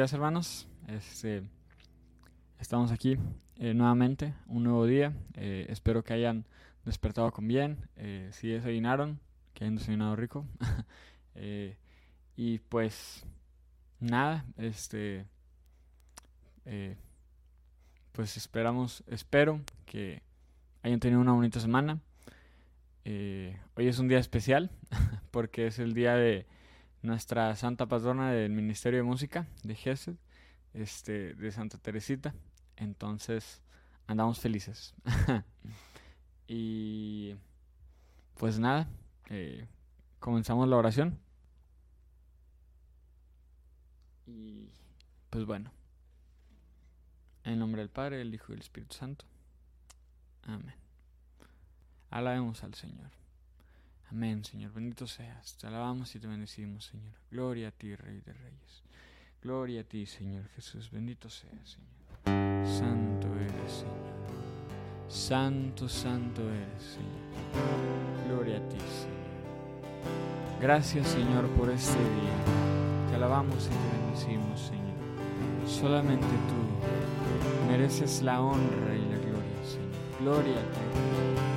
Hermanos, este, estamos aquí eh, nuevamente, un nuevo día, eh, espero que hayan despertado con bien, eh, si desayunaron, que hayan desayunado rico, y pues nada, este, pues esperamos, espero que hayan tenido una bonita semana. Hoy es un día especial porque es el día de nuestra santa patrona del Ministerio de Música de Gesed, este, de Santa Teresita. Entonces, andamos felices. y pues nada, eh, comenzamos la oración. Y pues bueno, en nombre del Padre, del Hijo y del Espíritu Santo. Amén. Alabemos al Señor. Amén, Señor. Bendito seas. Te alabamos y te bendecimos, Señor. Gloria a ti, Rey de Reyes. Gloria a ti, Señor Jesús. Bendito seas, Señor. Santo eres, Señor. Santo, santo eres, Señor. Gloria a ti, Señor. Gracias, Señor, por este día. Te alabamos y te bendecimos, Señor. Solamente tú mereces la honra y la gloria, Señor. Gloria a ti.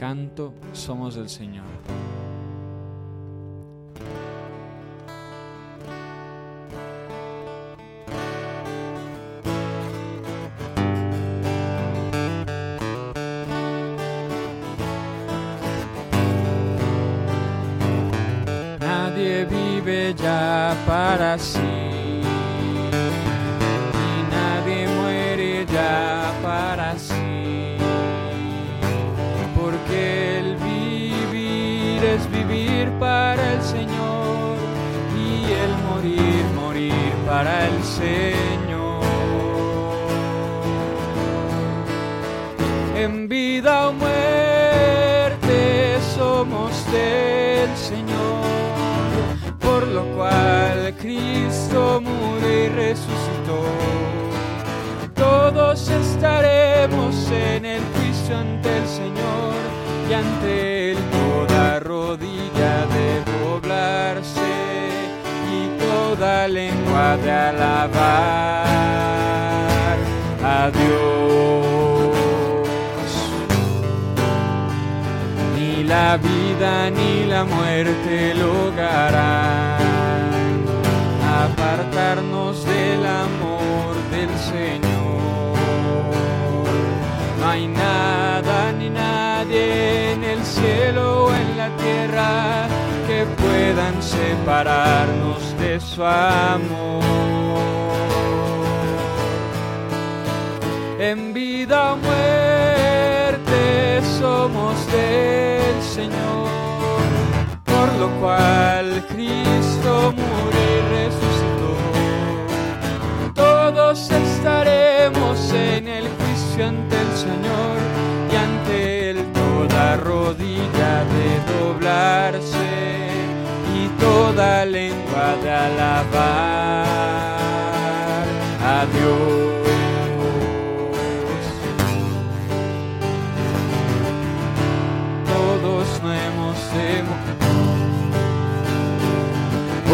Canto somos del Señor. Cristo murió y resucitó. Todos estaremos en el juicio ante el Señor y ante Él toda rodilla de doblarse y toda lengua de alabar a Dios. Ni la vida ni la muerte lograrán hay nada ni nadie en el cielo o en la tierra que puedan separarnos de su amor. En vida o muerte somos del Señor, por lo cual Cristo lengua de alabar a Dios. Todos no hemos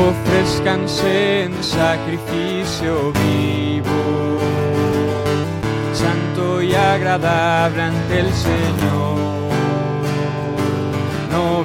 ofrezcanse en sacrificio vivo, santo y agradable ante el Señor. No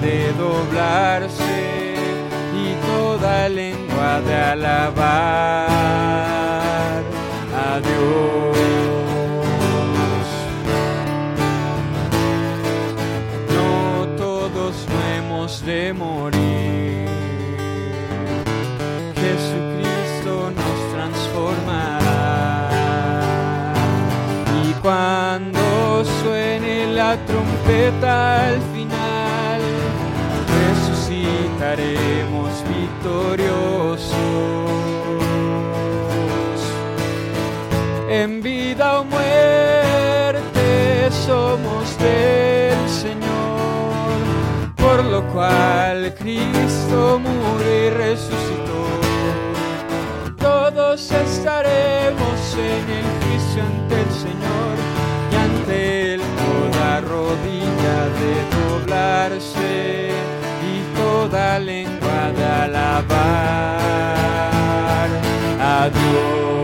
de doblarse y toda lengua de alabar a Dios. No todos no hemos de morir. Jesucristo nos transformará. Y cuando suene la trompeta al resucitaremos victoriosos. En vida o muerte somos del Señor, por lo cual Cristo murió y resucitó. Todos estaremos en el juicio ante el Señor y ante Él toda rodilla de doblarse toda lengua de alabar a Dios.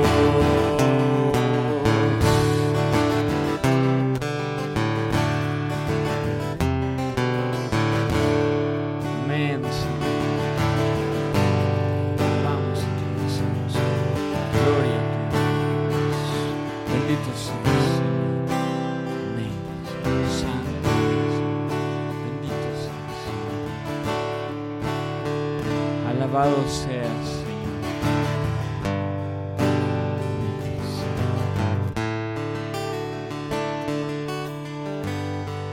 Alabado seas.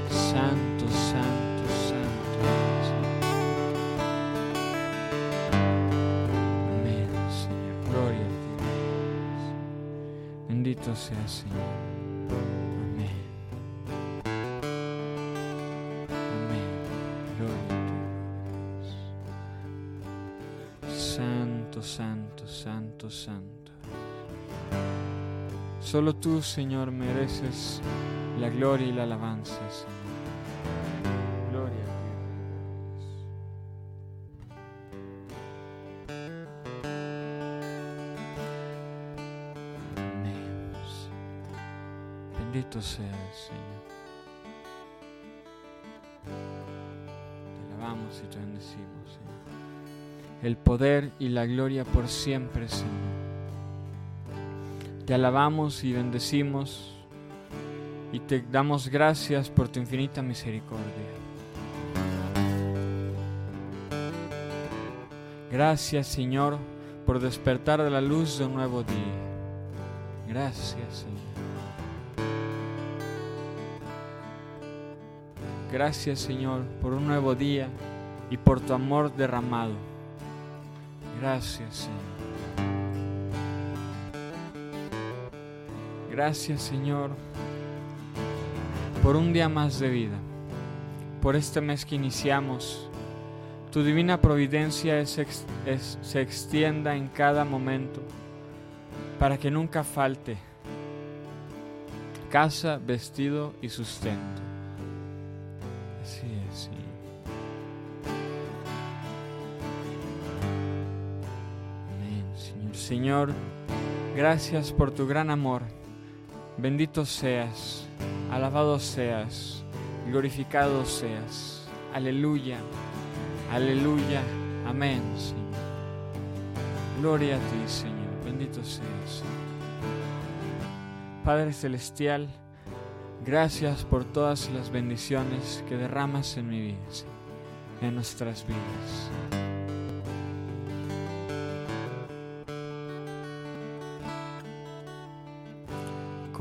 Santo, santo, santo. Gloria. Bendito sea, Señor. Solo tú, Señor, mereces la gloria y la alabanza, Señor. Gloria a Dios. Bendito seas, Señor. Te alabamos y te bendecimos, Señor. El poder y la gloria por siempre, Señor. Te alabamos y bendecimos y te damos gracias por tu infinita misericordia. Gracias, Señor, por despertar de la luz de un nuevo día. Gracias, Señor. Gracias, Señor, por un nuevo día y por tu amor derramado. Gracias, Señor. Gracias, Señor, por un día más de vida, por este mes que iniciamos. Tu divina providencia se extienda en cada momento para que nunca falte casa, vestido y sustento. Así es. Amén, Señor. Señor, gracias por tu gran amor. Bendito seas, alabado seas, glorificado seas. Aleluya, aleluya, amén, Señor. Gloria a ti, Señor. Bendito seas. Señor. Padre Celestial, gracias por todas las bendiciones que derramas en mi vida, Señor, en nuestras vidas.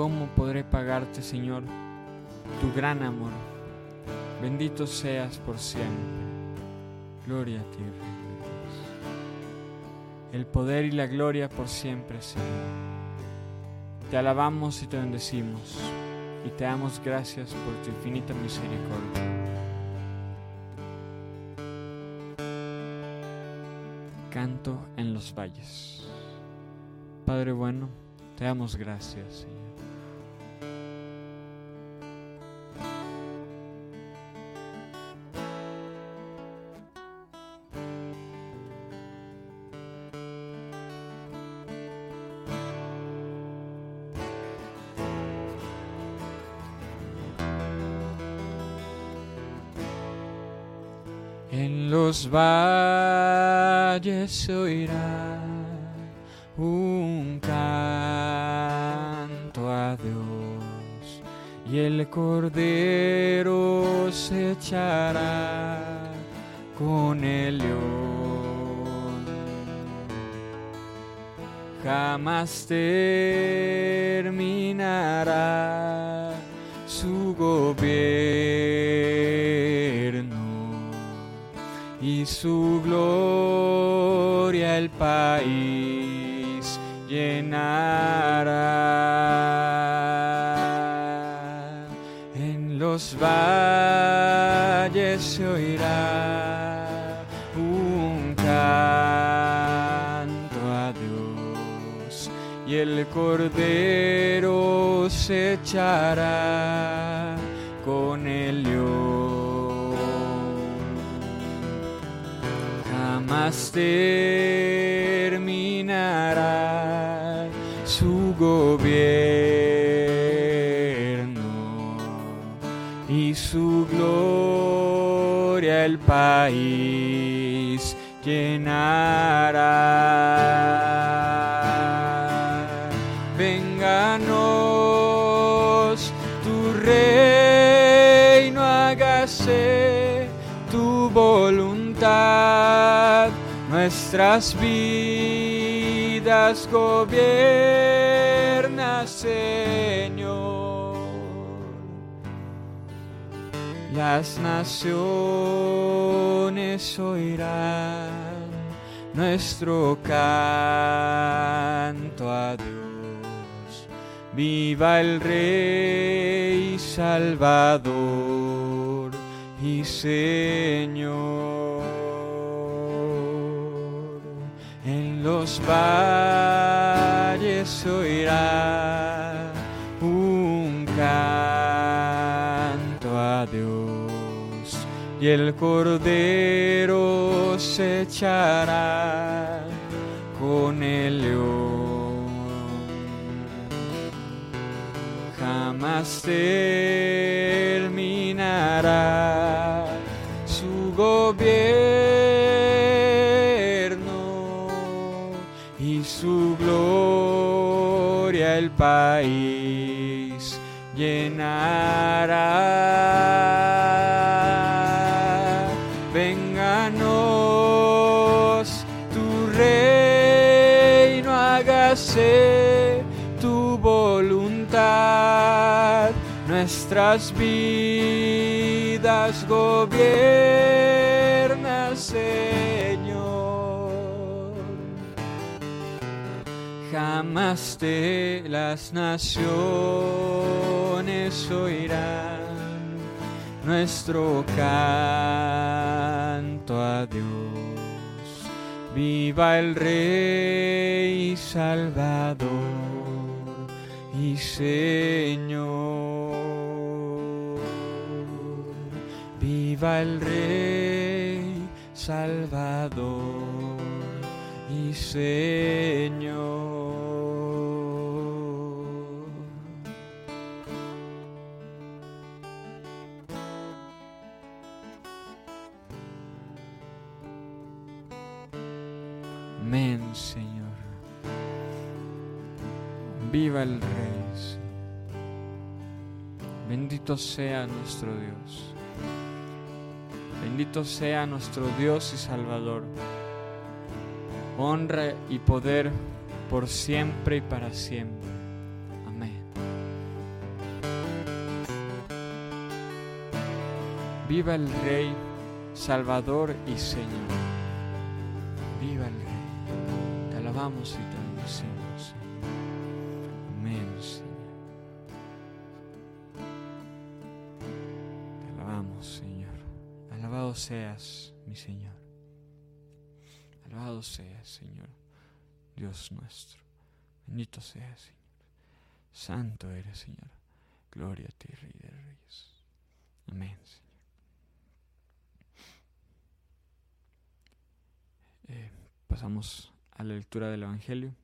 ¿Cómo podré pagarte, Señor, tu gran amor? Bendito seas por siempre. Gloria a ti, Rey de Dios. El poder y la gloria por siempre, Señor. Te alabamos y te bendecimos y te damos gracias por tu infinita misericordia. Canto en los valles. Padre bueno, te damos gracias, Señor. Valles oirá un canto a Dios y el cordero se echará con el león. Jamás terminará su gobierno y su gloria el país llenará. En los valles se oirá un canto a Dios y el cordero se echará Jamás terminará su gobierno y su gloria el país llenará. Nuestras vidas gobierna, Señor. Las naciones oirán nuestro canto a Dios. Viva el Rey Salvador y Señor. Los valles oirá un canto a Dios y el cordero se echará con el león. Jamás terminará país llenará. Vénganos tu reino, hágase tu voluntad, nuestras vidas Jamás de las naciones oirán nuestro canto a Dios. Viva el Rey Salvador y Señor. Viva el Rey Salvador y Señor. Bendito sea nuestro Dios. Bendito sea nuestro Dios y Salvador. Honra y poder por siempre y para siempre. Amén. Viva el Rey, Salvador y Señor. Viva el Rey. Te alabamos y te bendecimos. Alabado seas, mi Señor. Alabado seas, Señor, Dios nuestro. Bendito seas, Señor. Santo eres, Señor. Gloria a ti, Rey de Reyes. Amén, Señor. Eh, pasamos a la lectura del Evangelio.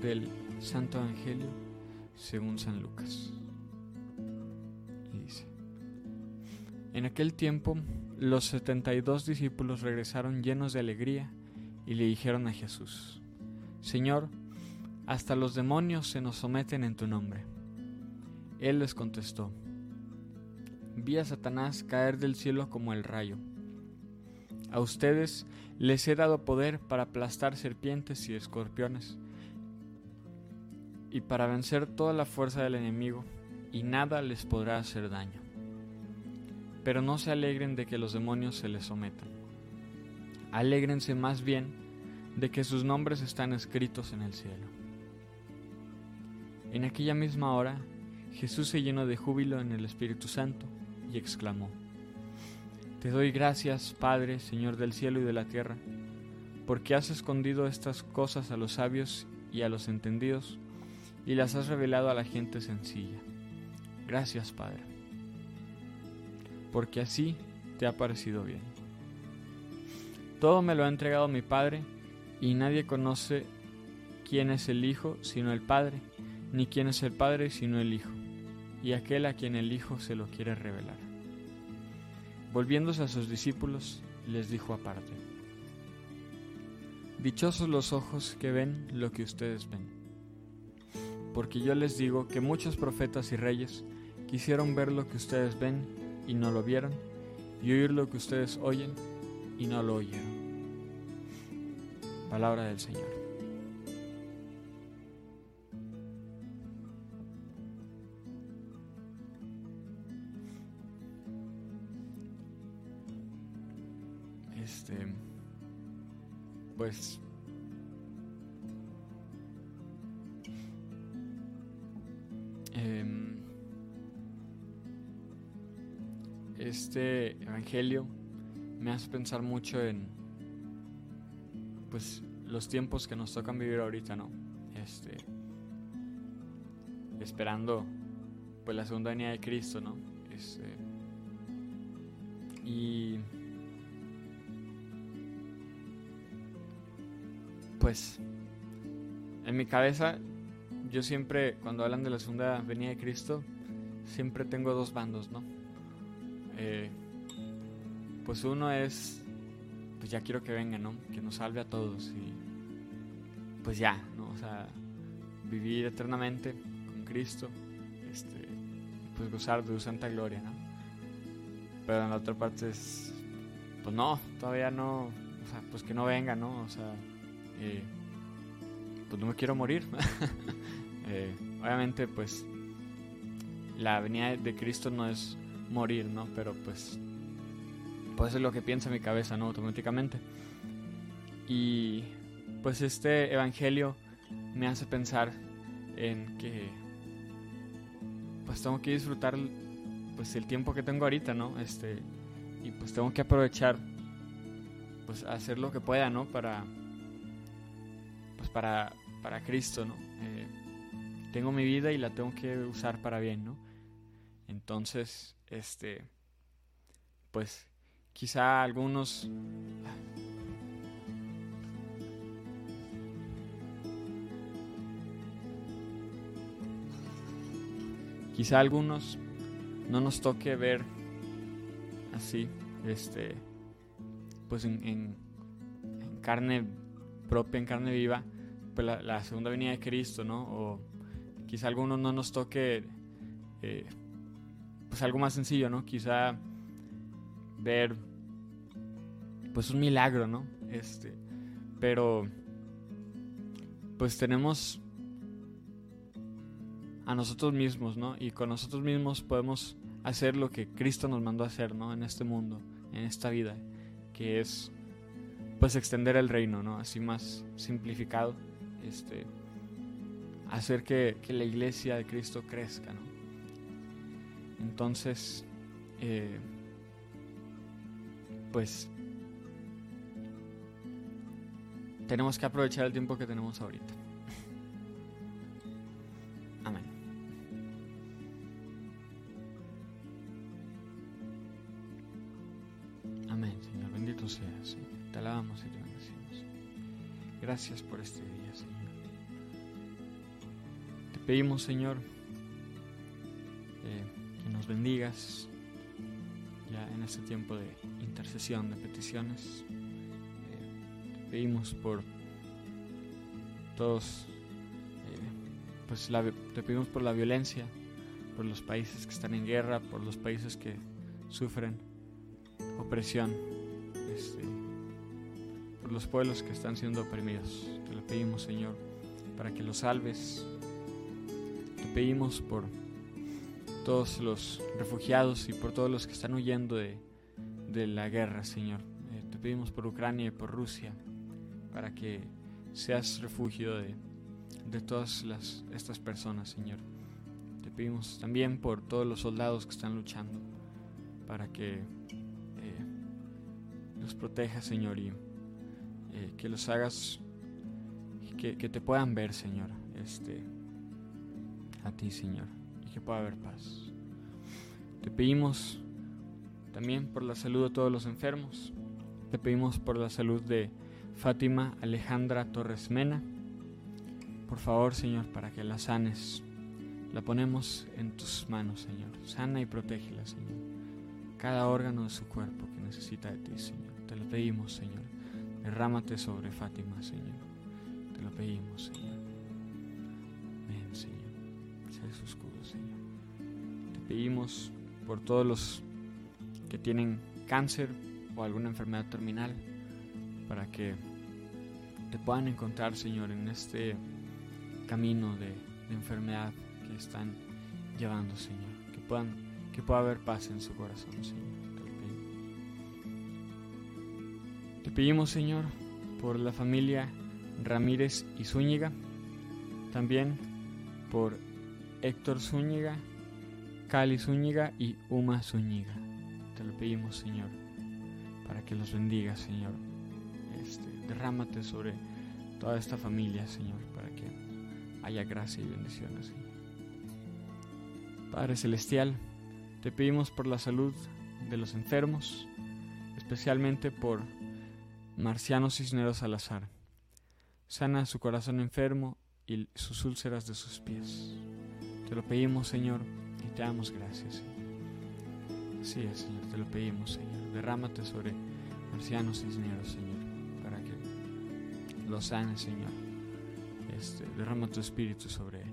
Del Santo Evangelio según San Lucas. Dice, en aquel tiempo los setenta y dos discípulos regresaron llenos de alegría y le dijeron a Jesús, Señor, hasta los demonios se nos someten en tu nombre. Él les contestó, vi a Satanás caer del cielo como el rayo. A ustedes les he dado poder para aplastar serpientes y escorpiones y para vencer toda la fuerza del enemigo, y nada les podrá hacer daño. Pero no se alegren de que los demonios se les sometan. Alégrense más bien de que sus nombres están escritos en el cielo. En aquella misma hora, Jesús se llenó de júbilo en el Espíritu Santo y exclamó, Te doy gracias, Padre, Señor del cielo y de la tierra, porque has escondido estas cosas a los sabios y a los entendidos, y las has revelado a la gente sencilla. Gracias, Padre, porque así te ha parecido bien. Todo me lo ha entregado mi Padre, y nadie conoce quién es el Hijo sino el Padre, ni quién es el Padre sino el Hijo, y aquel a quien el Hijo se lo quiere revelar. Volviéndose a sus discípulos, les dijo aparte, Dichosos los ojos que ven lo que ustedes ven porque yo les digo que muchos profetas y reyes quisieron ver lo que ustedes ven y no lo vieron, y oír lo que ustedes oyen y no lo oyeron. Palabra del Señor. Pues Em, este evangelio me hace pensar mucho en pues los tiempos que nos tocan vivir ahorita, ¿no? Este esperando pues la segunda venida de Cristo, ¿no? Este, y pues en mi cabeza yo siempre, cuando hablan de la segunda venida de Cristo, siempre tengo dos bandos, ¿no? Eh, pues uno es, pues ya quiero que venga, ¿no? Que nos salve a todos y pues ya, ¿no? O sea, vivir eternamente con Cristo, este, pues gozar de su santa gloria, ¿no? Pero en la otra parte es, pues no, todavía no, o sea, pues que no venga, ¿no? O sea, eh, pues no me quiero morir. Eh, obviamente, pues la venida de Cristo no es morir, ¿no? Pero pues, pues es lo que piensa mi cabeza, ¿no? Automáticamente. Y pues este evangelio me hace pensar en que pues tengo que disfrutar pues el tiempo que tengo ahorita, ¿no? Este y pues tengo que aprovechar pues hacer lo que pueda, ¿no? Para pues para para Cristo, ¿no? Eh, tengo mi vida y la tengo que usar para bien, ¿no? Entonces, este, pues quizá algunos... Quizá algunos no nos toque ver así, este, pues en, en, carne propia, en carne viva, pues la, segunda venida de Cristo, ¿no? O quizá a algunos no nos toque eh, pues algo más sencillo, ¿no? Quizá ver pues un milagro, ¿no? Este, pero pues tenemos a nosotros mismos, ¿no? Y con nosotros mismos podemos hacer lo que Cristo nos mandó a hacer, ¿no? En este mundo, en esta vida, que es pues extender el reino, ¿no? Así más simplificado, este hacer que, la iglesia de Cristo crezca. ¿no? Entonces, eh, pues tenemos que aprovechar el tiempo que tenemos ahorita. Gracias por este día, Señor. Pedimos, Señor, eh, que nos bendigas ya en este tiempo de intercesión, de peticiones. Eh, pedimos por todos, eh, pues te pedimos por la violencia por los países que están en guerra, por los países que sufren opresión, los pueblos que están siendo oprimidos. Te lo pedimos, Señor, para que los salves. Te pedimos por todos los refugiados y por todos los que están huyendo de, de la guerra, Señor. Eh, te pedimos por Ucrania y por Rusia, para que seas refugio de, de todas las, estas personas, Señor. Te pedimos también por todos los soldados que están luchando, para que eh, los protejas, Señor, y eh, que los hagas, que, que, te puedan ver, Señor, este, a ti, Señor, y que pueda haber paz. Te pedimos también por la salud de todos los enfermos. Te pedimos por la salud de Fátima Alejandra Torres Mena. Por favor, Señor, para que la sanes. La ponemos en tus manos, Señor. Sana y protégela, Señor. Cada órgano de su cuerpo que necesita de ti, Señor. Te lo pedimos, Señor. Derrámate sobre Fátima, Señor. Te lo pedimos, Señor. Ven, Señor. Sé su escudo, Señor. Te pedimos por todos los que tienen cáncer o alguna enfermedad terminal, para que te puedan encontrar, Señor, en este camino de, de enfermedad que están llevando, Señor. Que puedan, que pueda haber paz en su corazón, Señor. Pedimos, Señor, por la familia Ramírez y Zúñiga, también por Héctor Zúñiga, Cali Zúñiga y Uma Zúñiga. Te lo pedimos, Señor, para que los bendiga, Señor. Este, derrámate sobre toda esta familia, Señor, para que haya gracia y bendiciones, Señor. Padre Celestial, te pedimos por la salud de los enfermos, especialmente por Marciano Cisneros Salazar. Sana su corazón enfermo y sus úlceras de sus pies. Te lo pedimos, Señor, y te damos gracias. Es, Señor, te lo pedimos, Señor. Derrámate sobre Marciano Cisneros, Señor, para que lo sane, Señor. Este, derrama tu espíritu sobre él.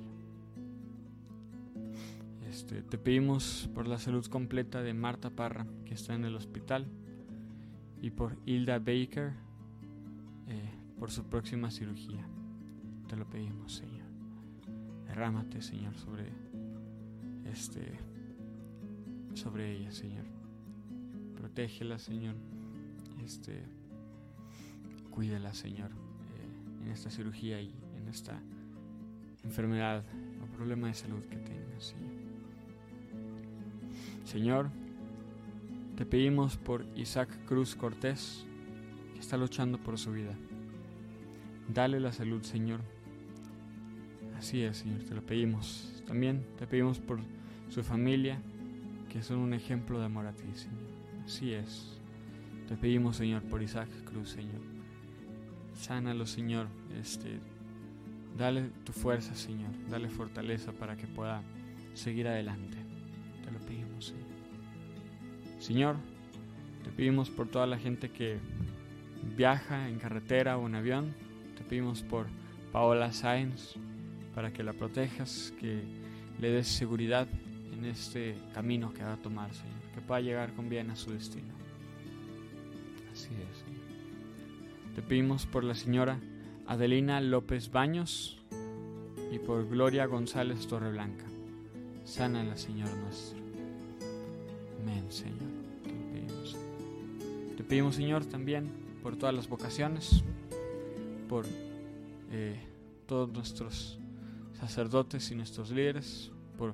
Este, te pedimos por la salud completa de Marta Parra, que está en el hospital y por Hilda Baker eh, por su próxima cirugía. Te lo pedimos, Señor. Derrámate, Señor, sobre este sobre ella, Señor. Protégela, Señor. Este cuídela, Señor, eh, en esta cirugía y en esta enfermedad o problema de salud que tenga, Señor. Señor, te pedimos por Isaac Cruz Cortés, que está luchando por su vida. Dale la salud, Señor. Así es, Señor, te lo pedimos. También te pedimos por su familia, que son un ejemplo de amor a ti, Señor. Así es. Te pedimos, Señor, por Isaac Cruz, Señor. Sánalo, Señor. Este, dale tu fuerza, Señor. Dale fortaleza para que pueda seguir adelante. Señor, te pedimos por toda la gente que viaja en carretera o en avión. Te pedimos por Paola Sáenz para que la protejas, que le des seguridad en este camino que va a tomar, Señor. Que pueda llegar con bien a su destino. Así es. Te pedimos por la señora Adelina López Baños y por Gloria González Torreblanca. Sánala, Señor nuestro. Amén, Señor. Pedimos, Señor, también por todas las vocaciones, por eh, todos nuestros sacerdotes y nuestros líderes, por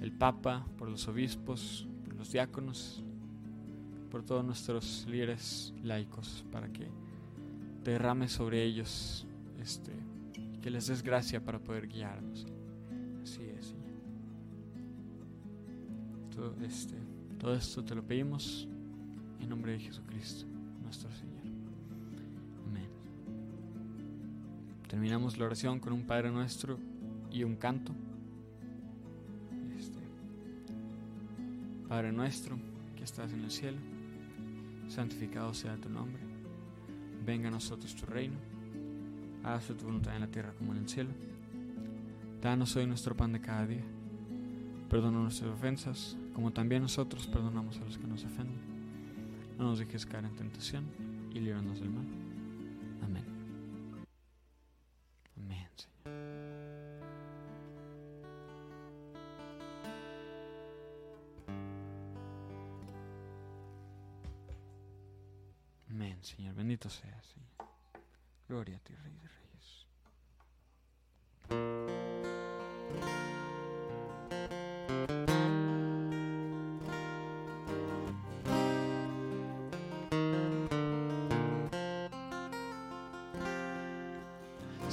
el Papa, por los obispos, por los diáconos, por todos nuestros líderes laicos, para que te derrames sobre ellos, este, que les des gracia para poder guiarnos. Así es, Señor. Todo, este, todo esto te lo pedimos en nombre de Jesucristo, nuestro Señor. Amén. Terminamos la oración con un Padre nuestro y un canto. Este, Padre nuestro que estás en el cielo, santificado sea tu nombre. Venga a nosotros tu reino. Hágase tu voluntad en la tierra como en el cielo. Danos hoy nuestro pan de cada día Perdona nuestras ofensas, como también nosotros perdonamos a los que nos ofenden. No nos dejes caer en tentación y líbranos del mal.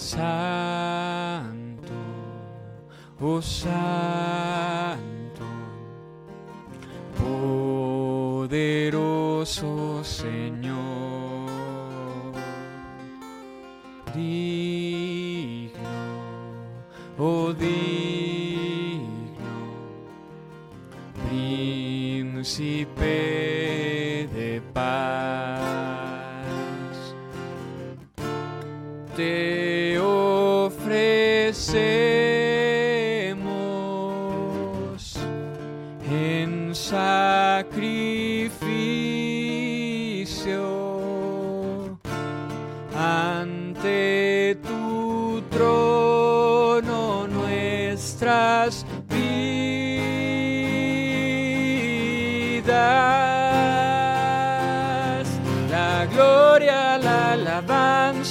Santo, oh Santo, poderoso Señor,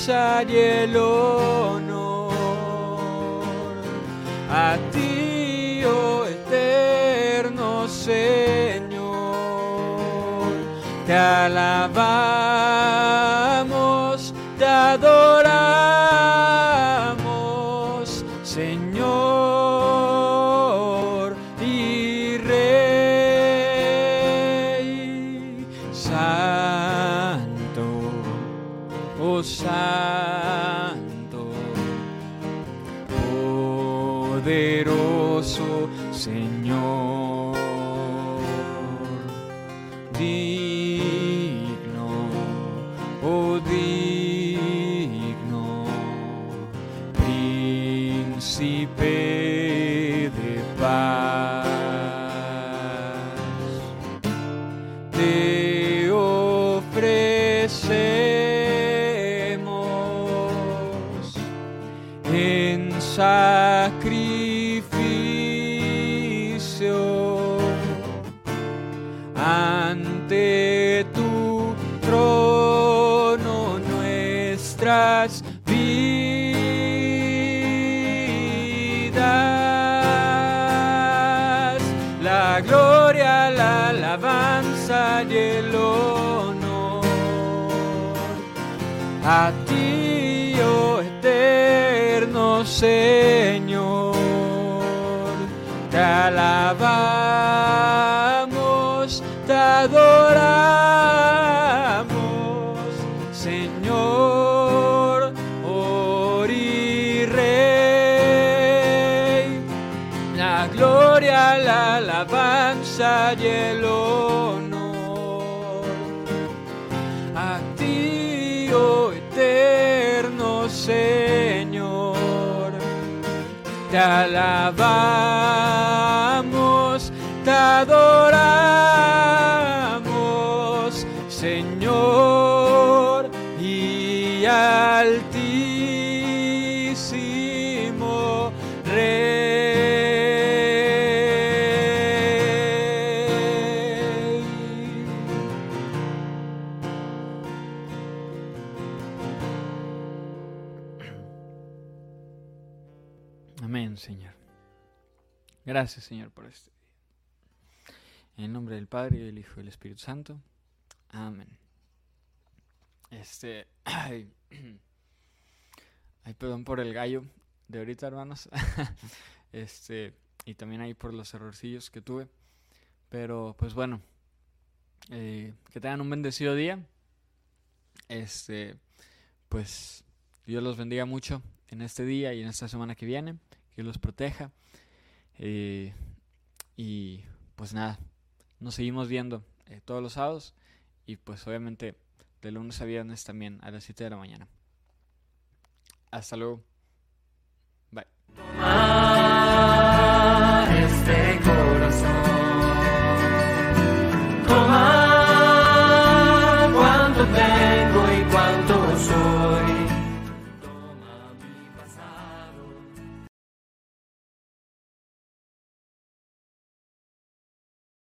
y el honor. A ti, oh eterno Señor, te alabamos, paid. Alabamos, te adoramos, Señor, oh y Rey, la gloria, la alabanza y el honor. A ti, oh eterno Señor, te alabamos, adoramos, Señor, y altísimo Rey. Amén, Señor. Gracias, Señor, por este día. En el nombre del Padre, y del Hijo y del Espíritu Santo. Amén. Este. Ay, ay, perdón por el gallo de ahorita, hermanos. este. Y también ahí por los errorcillos que tuve. Pero, pues bueno. eh, que tengan un bendecido día. Este. Pues. Dios los bendiga mucho en este día y en esta semana que viene. Que los proteja. Eh, y pues nada, nos seguimos viendo eh, todos los sábados y pues obviamente de lunes a viernes también a las 7 de la mañana. Hasta luego. Bye.